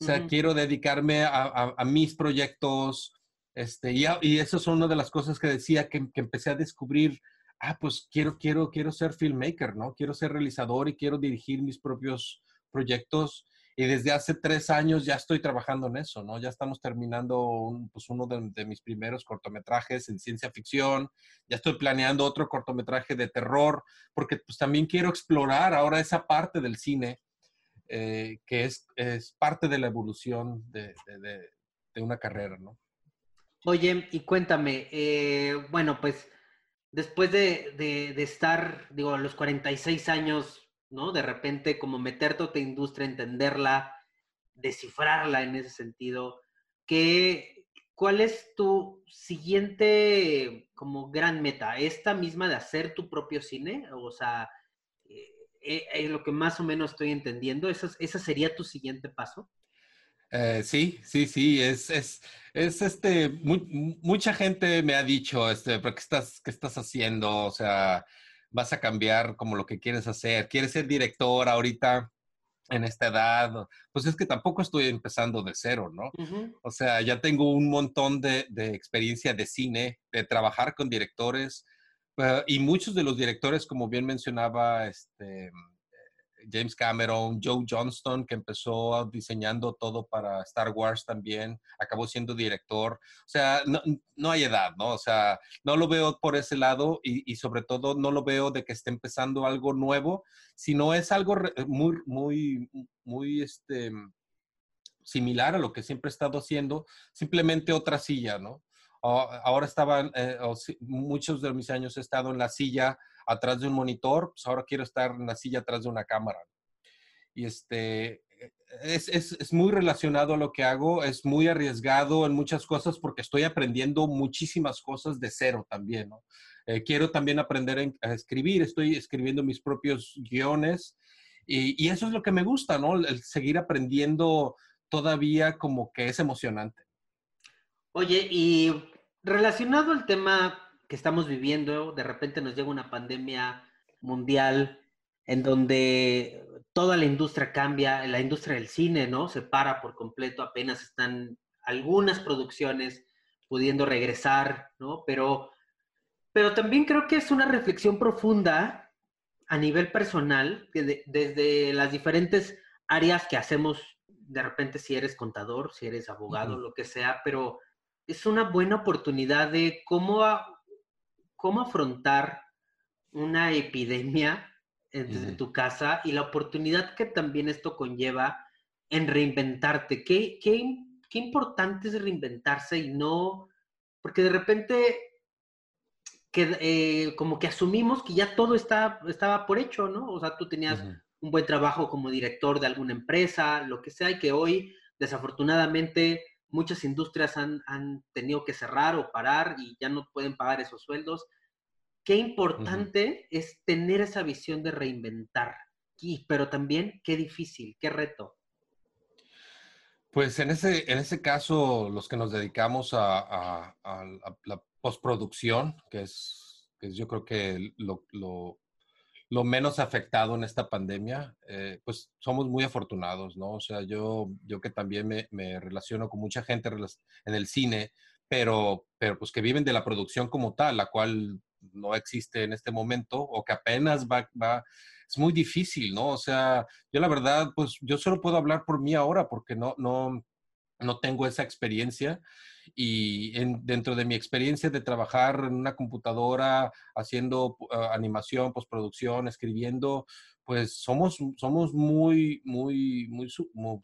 O sea, quiero dedicarme a, mis proyectos, este, y, y, eso es una de las cosas que decía que, empecé a descubrir, ah, pues quiero, quiero, quiero ser filmmaker, ¿no? Quiero ser realizador y quiero dirigir mis propios proyectos. Y desde hace tres años ya estoy trabajando en eso, ¿no? Ya estamos terminando pues uno de, de, mis primeros cortometrajes en ciencia ficción. Ya estoy planeando otro cortometraje de terror, porque pues también quiero explorar ahora esa parte del cine eh, que es, es, parte de la evolución de, de, una carrera, ¿no? Oye, y cuéntame, eh, bueno, pues después de, de, estar, digo, a los 46 años, ¿no? De repente como meterte a otra industria, entenderla, descifrarla en ese sentido, ¿qué, ¿cuál es tu siguiente como gran meta? ¿Esta misma de hacer tu propio cine? O sea, es eh, eh, lo que más o menos estoy entendiendo. ¿Ese, sería tu siguiente paso? Eh, sí, sí, sí, es, es, es este, mucha gente me ha dicho, este, pero ¿qué estás, ¿qué estás haciendo? O sea, vas a cambiar como lo que quieres hacer, quieres ser director ahorita en esta edad, pues es que tampoco estoy empezando de cero, ¿no? O sea, ya tengo un montón de, de, experiencia de cine, de trabajar con directores, Ah, y muchos de los directores, como bien mencionaba este, James Cameron, Joe Johnston, que empezó diseñando todo para Star Wars también, acabó siendo director. O sea, no, no hay edad, ¿no? O sea, no lo veo por ese lado y, y, sobre todo no lo veo de que esté empezando algo nuevo, sino es algo muy, muy, muy, este, similar a lo que siempre he estado haciendo, simplemente otra silla, ¿no? ahora estaban, eh, muchos de mis años he estado en la silla atrás de un monitor, pues ahora quiero estar en la silla atrás de una cámara. Y este, es, es, es, muy relacionado a lo que hago, es muy arriesgado en muchas cosas porque estoy aprendiendo muchísimas cosas de cero también, ¿no? Eh, quiero también aprender a escribir, estoy escribiendo mis propios guiones y, y, eso es lo que me gusta, ¿no? El seguir aprendiendo todavía como que es emocionante. Oye, y relacionado al tema que estamos viviendo, de repente nos llega una pandemia mundial en donde toda la industria cambia, la industria del cine, ¿no? Se para por completo, apenas están algunas producciones pudiendo regresar, ¿no? Pero, pero también creo que es una reflexión profunda a nivel personal, desde las diferentes áreas que hacemos, de repente si eres contador, si eres abogado, lo que sea, pero es una buena oportunidad de cómo, cómo afrontar una epidemia desde tu casa y la oportunidad que también esto conlleva en reinventarte. ¿Qué, qué, qué importante es reinventarse y no, porque de repente que, eh, como que asumimos que ya todo está, estaba por hecho, ¿no? O sea, tú tenías un buen trabajo como director de alguna empresa, lo que sea, y que hoy, desafortunadamente, muchas industrias han, han tenido que cerrar o parar y ya no pueden pagar esos sueldos. Qué importante es tener esa visión de reinventar, y, pero también qué difícil, qué reto. Pues en ese, en ese caso, los que nos dedicamos a, la postproducción, que es, que yo creo que lo, lo, menos afectado en esta pandemia, eh, pues somos muy afortunados, ¿no? O sea, yo, yo que también me, me, relaciono con mucha gente en el cine, pero, pero pues que viven de la producción como tal, la cual no existe en este momento o que apenas va, va es muy difícil, ¿no? O sea, yo la verdad, pues yo solo puedo hablar por mí ahora porque no, no, no tengo esa experiencia y en, dentro de mi experiencia de trabajar en una computadora haciendo ah, animación, postproducción, escribiendo, pues somos, somos muy, muy, muy,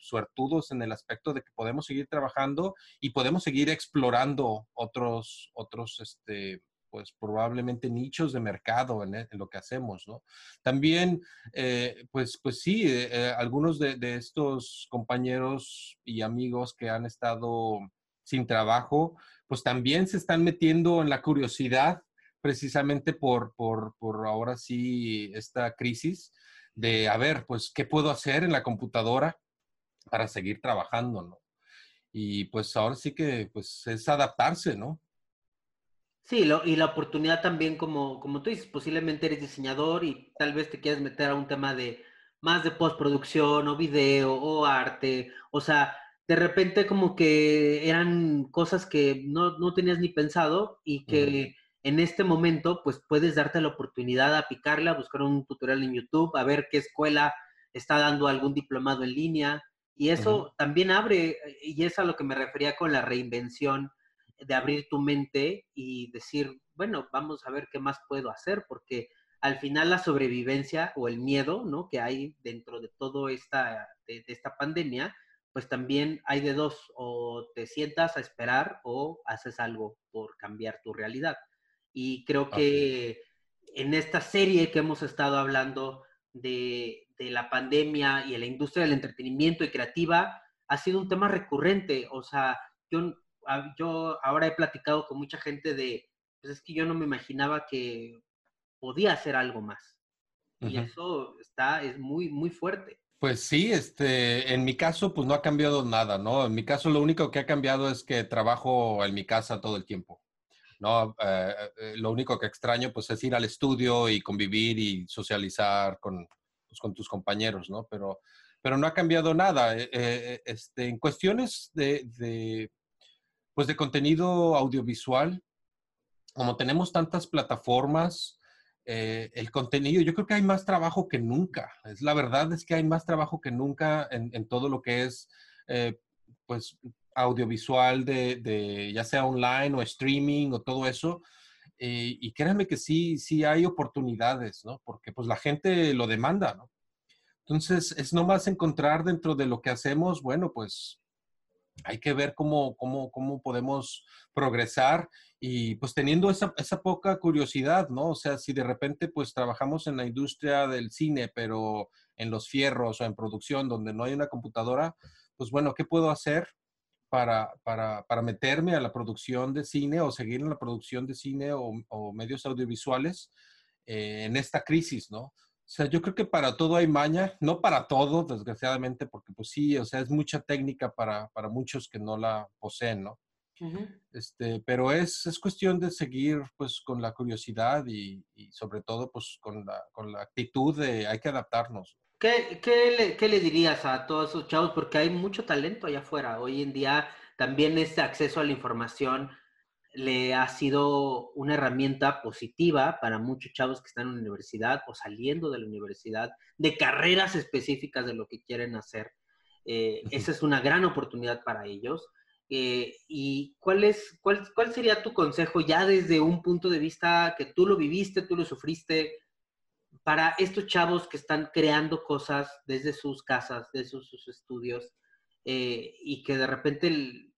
suertudos en el aspecto de que podemos seguir trabajando y podemos seguir explorando otros, otros, este, pues probablemente nichos de mercado en, e, lo que hacemos, ¿no? También, eh, pues, pues sí, eh, eh, algunos de, estos compañeros y amigos que han estado sin trabajo, pues también se están metiendo en la curiosidad precisamente por, por, por ahora sí esta crisis de, a ver, pues, ¿qué puedo hacer en la computadora para seguir trabajando, ¿no? Y pues ahora sí que, pues, es adaptarse, ¿no? Sí, lo, y la oportunidad también, como, como tú dices, posiblemente eres diseñador y tal vez te quieras meter a un tema de más de postproducción o video o arte. O sea, de repente como que eran cosas que no, no tenías ni pensado y que en este momento pues puedes darte la oportunidad a picarle, a buscar un tutorial en YouTube, a ver qué escuela está dando algún diplomado en línea. Y eso también abre, y es a lo que me refería con la reinvención de abrir tu mente y decir, bueno, vamos a ver qué más puedo hacer, porque al final la sobrevivencia o el miedo, ¿no? Que hay dentro de todo esta, de, esta pandemia, pues también hay de dos, o te sientas a esperar o haces algo por cambiar tu realidad. Y creo que en esta serie que hemos estado hablando de, de la pandemia y de la industria del entretenimiento y creativa, ha sido un tema recurrente. O sea, yo yo ahora he platicado con mucha gente de, pues es que yo no me imaginaba que podía hacer algo más. Y eso está, es muy, muy fuerte. Pues sí, este, en mi caso, pues no ha cambiado nada, ¿no? En mi caso, lo único que ha cambiado es que trabajo en mi casa todo el tiempo, ¿no? Eh, eh, lo único que extraño, pues, es ir al estudio y convivir y socializar con, pues, con tus compañeros, ¿no? Pero, pero no ha cambiado nada. Eh, este, en cuestiones de, pues de contenido audiovisual, como tenemos tantas plataformas, eh, el contenido, yo creo que hay más trabajo que nunca. Es la verdad es que hay más trabajo que nunca en, todo lo que es, eh, pues, audiovisual de, ya sea online o streaming o todo eso. Eh, y créanme que sí, sí hay oportunidades, ¿no? Porque pues la gente lo demanda, ¿no? Entonces, es nomás encontrar dentro de lo que hacemos, bueno, pues hay que ver cómo, cómo, cómo podemos progresar y pues teniendo esa, esa, poca curiosidad, ¿no? O sea, si de repente pues trabajamos en la industria del cine, pero en los fierros o en producción donde no hay una computadora, pues bueno, ¿qué puedo hacer para, para, para meterme a la producción de cine o seguir en la producción de cine o, medios audiovisuales eh, en esta crisis, ¿no? O sea, yo creo que para todo hay maña, no para todo, desgraciadamente, porque pues sí, o sea, es mucha técnica para, para muchos que no la poseen, ¿no? este, pero es, es cuestión de seguir pues con la curiosidad y, y, sobre todo pues con la, con la actitud de hay que adaptarnos. ¿Qué, qué, le, ¿Qué le dirías a todos esos chavos? Porque hay mucho talento allá afuera. Hoy en día también este acceso a la información le ha sido una herramienta positiva para muchos chavos que están en la universidad o saliendo de la universidad, de carreras específicas de lo que quieren hacer. Eh, esa es una gran oportunidad para ellos. Eh, ¿Y cuál, es, cuál, cuál sería tu consejo ya desde un punto de vista que tú lo viviste, tú lo sufriste, para estos chavos que están creando cosas desde sus casas, desde sus, estudios, eh, y que de repente,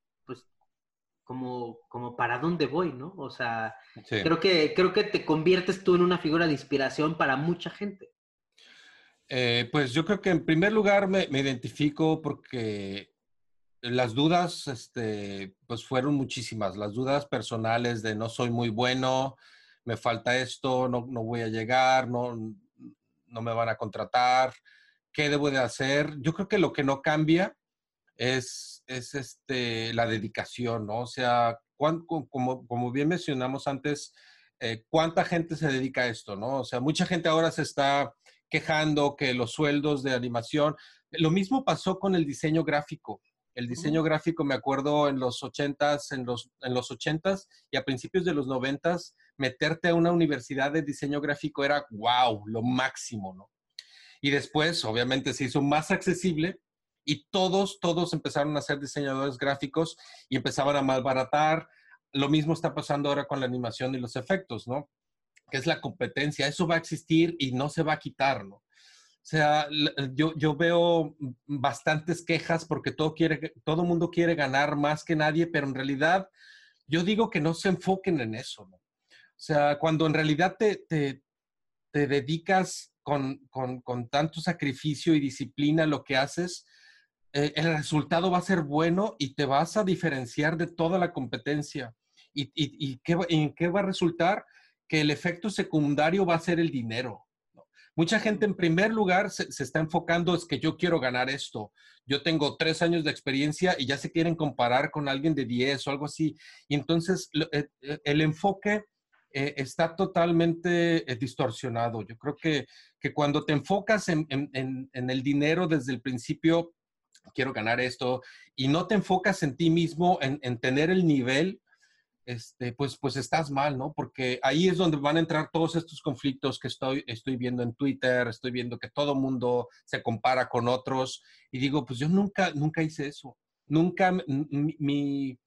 como, como para dónde voy, ¿no? O sea, creo, que, creo que te conviertes tú en una figura de inspiración para mucha gente. Eh, pues yo creo que en primer lugar me, me, identifico porque las dudas, este, pues fueron muchísimas. Las dudas personales de no soy muy bueno, me falta esto, no, no voy a llegar, no, no me van a contratar, ¿qué debo de hacer? Yo creo que lo que no cambia es, es este, la dedicación, ¿no? O sea, como, como bien mencionamos antes, eh, ¿cuánta gente se dedica a esto, no? O sea, mucha gente ahora se está quejando que los sueldos de animación, lo mismo pasó con el diseño gráfico. El diseño gráfico, me acuerdo en los 80s, en los, en los 80s y a principios de los 90s, meterte a una universidad de diseño gráfico era wow, lo máximo, ¿no? Y después, obviamente, se hizo más accesible y todos, todos empezaron a ser diseñadores gráficos y empezaban a malbaratar. Lo mismo está pasando ahora con la animación y los efectos, ¿no? Que es la competencia. Eso va a existir y no se va a quitar, ¿no? O sea, yo, yo veo bastantes quejas porque todo quiere, todo mundo quiere ganar más que nadie, pero en realidad yo digo que no se enfoquen en eso, ¿no? O sea, cuando en realidad te, te, te dedicas con, con, con, tanto sacrificio y disciplina a lo que haces, eh, el resultado va a ser bueno y te vas a diferenciar de toda la competencia. ¿Y, y, y qué, en qué va a resultar? Que el efecto secundario va a ser el dinero. Mucha gente en primer lugar se, está enfocando es que yo quiero ganar esto. Yo tengo tres años de experiencia y ya se quieren comparar con alguien de 10 o algo así. Y entonces eh, eh, el enfoque eh, está totalmente distorsionado. Yo creo que, que cuando te enfocas en, el dinero desde el principio, quiero ganar esto, y no te enfocas en ti mismo, en, en tener el nivel este, pues, pues estás mal, ¿no? Porque ahí es donde van a entrar todos estos conflictos que estoy, estoy viendo en Twitter, estoy viendo que todo mundo se compara con otros y digo, pues yo nunca, nunca hice eso. Nunca, mi,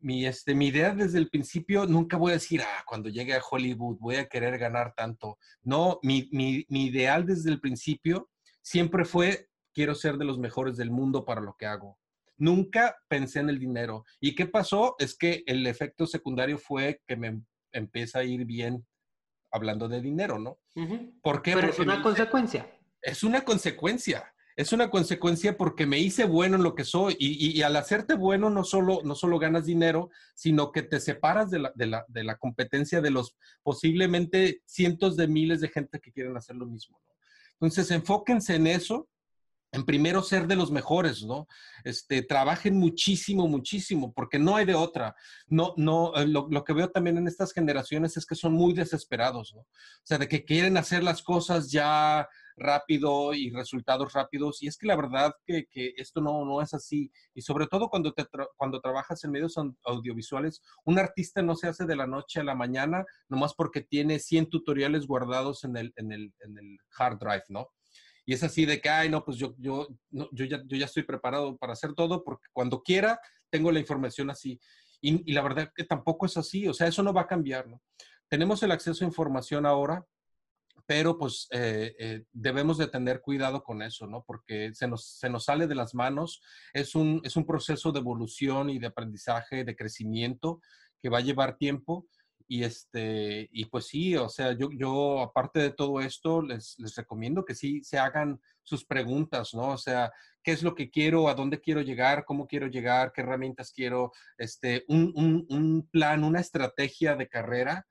mi, este, mi idea desde el principio, nunca voy a decir, ah, cuando llegue a Hollywood voy a querer ganar tanto. No, mi, mi, mi ideal desde el principio siempre fue, quiero ser de los mejores del mundo para lo que hago. Nunca pensé en el dinero. ¿Y qué pasó? Es que el efecto secundario fue que me empieza a ir bien hablando de dinero, ¿no? ¿Por qué? Pero es una consecuencia. Es una consecuencia. Es una consecuencia porque me hice bueno en lo que soy y, al hacerte bueno no solo, no solo ganas dinero, sino que te separas de la, de, la, de la, competencia de los posiblemente cientos de miles de gente que quieren hacer lo mismo. ¿no? Entonces, enfóquense en eso en primero ser de los mejores, ¿no? Este, trabajen muchísimo, muchísimo, porque no hay de otra. No, no, eh, lo, que veo también en estas generaciones es que son muy desesperados, ¿no? O sea, de que quieren hacer las cosas ya rápido y resultados rápidos. Y es que la verdad que, que esto no, no es así. Y sobre todo cuando, te cuando trabajas en medios audiovisuales, un artista no se hace de la noche a la mañana, nomás porque tiene 100 tutoriales guardados en el, en el, en el hard drive, ¿no? Y es así de que, ay, no, pues yo, yo, yo, ya, yo ya estoy preparado para hacer todo porque cuando quiera tengo la información así. Y, la verdad que tampoco es así, o sea, eso no va a cambiar, ¿no? Tenemos el acceso a información ahora, pero pues eh, eh, debemos de tener cuidado con eso, ¿no? Porque se nos, se nos sale de las manos, es un, es un proceso de evolución y de aprendizaje, de crecimiento que va a llevar tiempo y, este, y pues sí, o sea, yo, yo aparte de todo esto, les, les recomiendo que sí se hagan sus preguntas, ¿no? O sea, ¿qué es lo que quiero? ¿A dónde quiero llegar? ¿Cómo quiero llegar? ¿Qué herramientas quiero? Este, un, un, un plan, una estrategia de carrera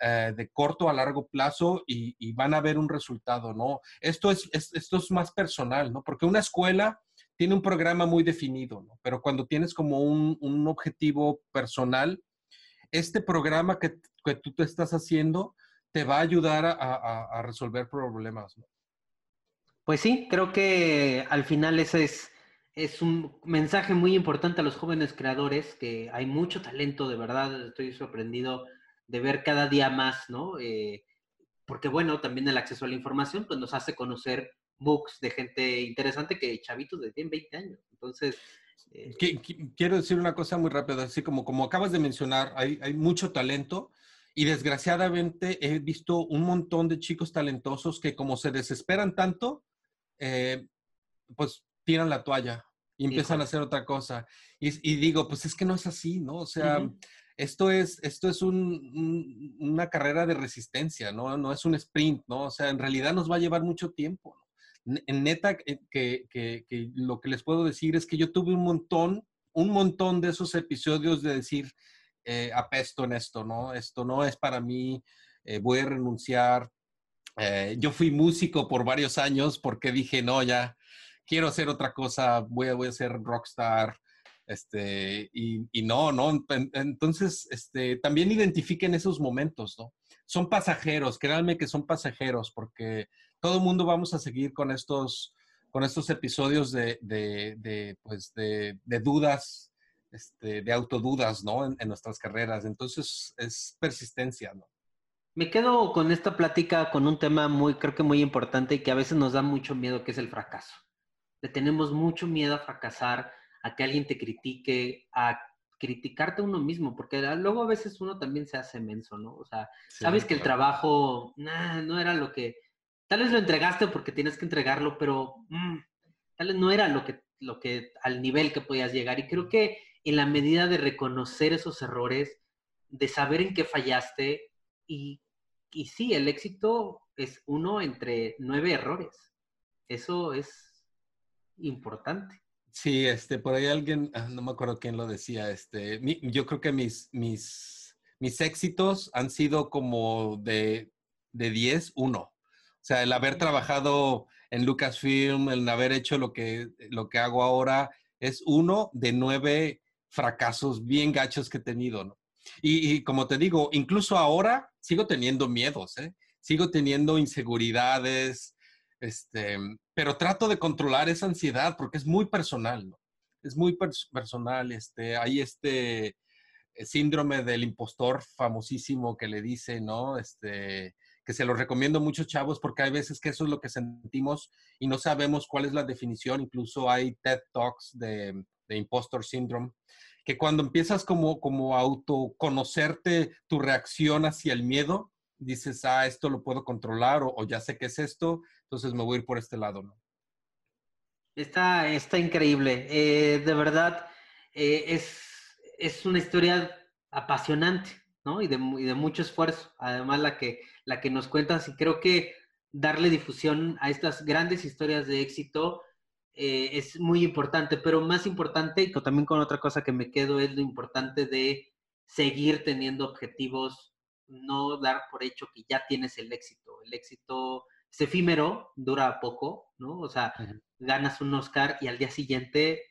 eh, de corto a largo plazo y, van a ver un resultado, ¿no? Esto es, es, esto es más personal, ¿no? Porque una escuela tiene un programa muy definido, ¿no? Pero cuando tienes como un, un objetivo personal, este programa que, tú te estás haciendo te va a ayudar a, resolver problemas. Pues sí, creo que al final ese es, es un mensaje muy importante a los jóvenes creadores, que hay mucho talento, de verdad, estoy sorprendido de ver cada día más, ¿no? Eh, porque bueno, también el acceso a la información pues nos hace conocer books de gente interesante que chavitos de 10, 20 años. Entonces, quiero decir una cosa muy rápida, así como, como acabas de mencionar, hay, hay mucho talento y desgraciadamente he visto un montón de chicos talentosos que como se desesperan tanto, eh, pues tiran la toalla y empiezan a hacer otra cosa. Y, digo, pues es que no es así, ¿no? O sea, esto es, esto es una carrera de resistencia, ¿no? No es un sprint, ¿no? O sea, en realidad nos va a llevar mucho tiempo. En neta, eh, que, que, que, lo que les puedo decir es que yo tuve un montón, un montón de esos episodios de decir, eh, apesto en esto, ¿no? Esto no es para mí, eh, voy a renunciar. Eh, yo fui músico por varios años porque dije, no, ya quiero hacer otra cosa, voy a, voy a ser rockstar. Este, y, y no, no, entonces, este, también identifiquen esos momentos, ¿no? Son pasajeros, créanme que son pasajeros, porque todo el mundo vamos a seguir con estos, con estos episodios de, de, de pues, de, de dudas, este, de autodudas, ¿no? En, en, nuestras carreras. Entonces, es persistencia, ¿no? Me quedo con esta plática con un tema muy, creo que muy importante y que a veces nos da mucho miedo, que es el fracaso. Le tenemos mucho miedo a fracasar, a que alguien te critique, a criticarte a uno mismo, porque luego a veces uno también se hace menso, ¿no? O sea, sabes que el trabajo nah, no era lo que, Tal vez lo entregaste porque tienes que entregarlo, pero mm, tal vez no era lo que, lo que, al nivel que podías llegar. Y creo que en la medida de reconocer esos errores, de saber en qué fallaste, y, y sí, el éxito es uno entre nueve errores. Eso es importante. Sí, este, por ahí alguien, ah, no me acuerdo quién lo decía, este, mi, yo creo que mis, mis, mis éxitos han sido como de, de 10, 1 sea, el haber trabajado en Lucasfilm, el haber hecho lo que, lo que hago ahora, es uno de nueve fracasos bien gachos que he tenido, ¿no? Y, y como te digo, incluso ahora sigo teniendo miedos, ¿eh? Sigo teniendo inseguridades, este, pero trato de controlar esa ansiedad porque es muy personal, ¿no? Es muy personal, este, hay este eh, síndrome del impostor famosísimo que le dice, ¿no? Este, que se lo recomiendo a muchos chavos porque hay veces que eso es lo que sentimos y no sabemos cuál es la definición. Incluso hay TED Talks de, de impostor syndrome, que cuando empiezas como, como a autoconocerte tu reacción hacia el miedo, dices, ah, esto lo puedo controlar o, ya sé qué es esto, entonces me voy a ir por este lado, ¿no? Está, está increíble. Eh, de verdad, eh, es, es, una historia apasionante, ¿no? Y de, y de, mucho esfuerzo. Además, la que, la que nos cuentas, y creo que darle difusión a estas grandes historias de éxito eh, es muy importante, pero más importante, y también con otra cosa que me quedo, es lo importante de seguir teniendo objetivos no dar por hecho que ya tienes el éxito. El éxito es efímero, dura poco, ¿no? O sea, ganas un Oscar y al día siguiente,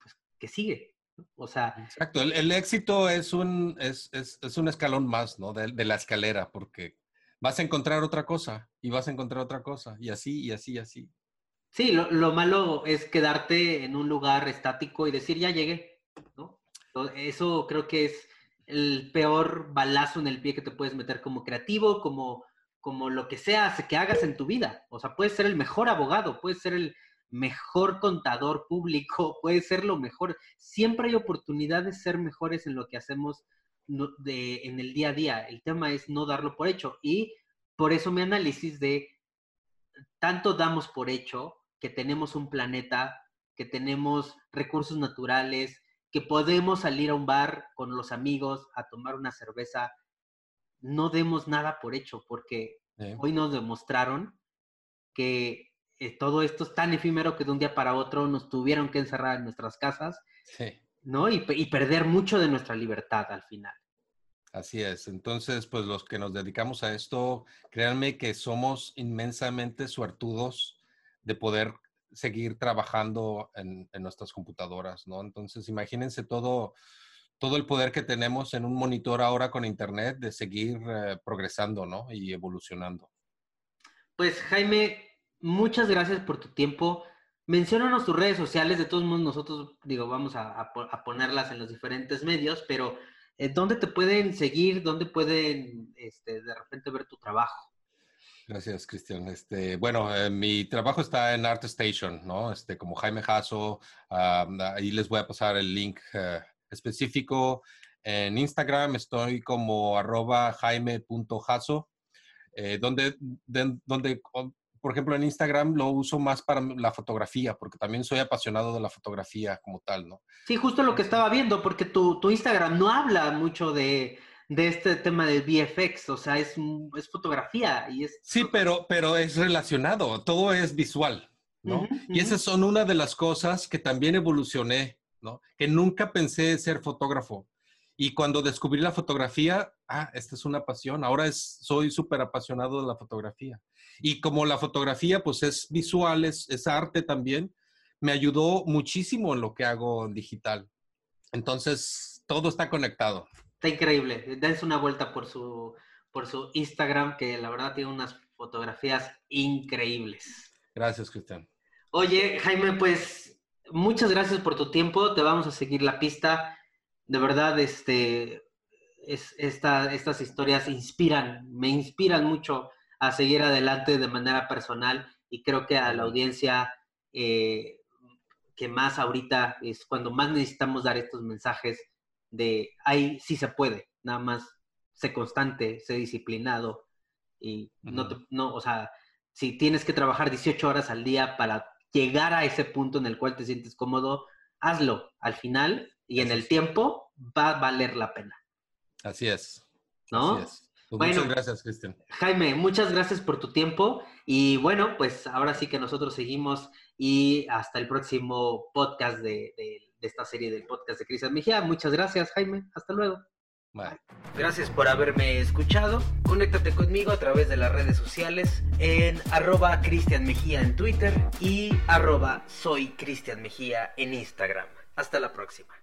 pues, ¿qué sigue? O sea... Exacto, el, éxito es un, es, es, es, un escalón más, ¿no? De, de, la escalera, porque vas a encontrar otra cosa y vas a encontrar otra cosa, y así, y así, y así. Sí, lo, lo malo es quedarte en un lugar estático y decir, ya llegué, ¿no? Eso creo que es el peor balazo en el pie que te puedes meter como creativo, como, como lo que sea que hagas en tu vida. O sea, puedes ser el mejor abogado, puedes ser el mejor contador público, puedes ser lo mejor. Siempre hay oportunidad de ser mejores en lo que hacemos de, en el día a día. El tema es no darlo por hecho. Y por eso mi análisis de tanto damos por hecho que tenemos un planeta, que tenemos recursos naturales, que podemos salir a un bar con los amigos a tomar una cerveza, no demos nada por hecho, porque hoy nos demostraron que eh, todo esto es tan efímero que de un día para otro nos tuvieron que encerrar en nuestras casas, ¿no? Y, y perder mucho de nuestra libertad al final. Así es. Entonces, pues los que nos dedicamos a esto, créanme que somos inmensamente suertudos de poder seguir trabajando en, nuestras computadoras, ¿no? Entonces, imagínense todo, todo el poder que tenemos en un monitor ahora con Internet de seguir eh, progresando, ¿no? Y evolucionando. Pues, Jaime, muchas gracias por tu tiempo. Menciónanos tus redes sociales, de todos modos nosotros, digo, vamos a, ponerlas en los diferentes medios, pero eh, ¿dónde te pueden seguir? ¿Dónde pueden, este, de repente, ver tu trabajo? Gracias, Cristian. Este, bueno, eh, mi trabajo está en ArtStation, ¿no? Este, como Jaime Jasso, ahí les voy a pasar el link eh, específico. En Instagram estoy como arroba jaime.jasso, eh, donde, donde, por ejemplo, en Instagram lo uso más para la fotografía, porque también soy apasionado de la fotografía como tal, ¿no? Sí, justo lo que estaba viendo, porque tu, tu Instagram no habla mucho de, de este tema del VFX, o sea, es, es fotografía y es... Sí, pero, pero es relacionado, todo es visual, ¿no? Y esas son una de las cosas que también evolucioné, ¿no? Que nunca pensé ser fotógrafo. Y cuando descubrí la fotografía, ah, esta es una pasión, ahora es, soy súper apasionado de la fotografía. Y como la fotografía, pues es visual, es, es arte también, me ayudó muchísimo en lo que hago en digital. Entonces, todo está conectado. Está increíble. Dense una vuelta por su, por su Instagram, que la verdad tiene unas fotografías increíbles. Gracias, Cristian. Oye, Jaime, pues muchas gracias por tu tiempo. Te vamos a seguir la pista. De verdad, este, es, estas historias inspiran, me inspiran mucho a seguir adelante de manera personal y creo que a la audiencia eh, que más ahorita es cuando más necesitamos dar estos mensajes de ahí sí se puede, nada más sé constante, sé disciplinado y no, te, no, o sea, si tienes que trabajar 18 horas al día para llegar a ese punto en el cual te sientes cómodo, hazlo al final y en el tiempo va a valer la pena. Así es. ¿No? Así es. Pues muchas gracias, Cristian. Jaime, muchas gracias por tu tiempo y bueno, pues ahora sí que nosotros seguimos y hasta el próximo podcast de, de de esta serie del podcast de Cristian Mejía. Muchas gracias, Jaime. Hasta luego. Bye. Gracias por haberme escuchado. Conéctate conmigo a través de las redes sociales en arroba Cristian Mejía en Twitter y arroba soy Cristian Mejía en Instagram. Hasta la próxima.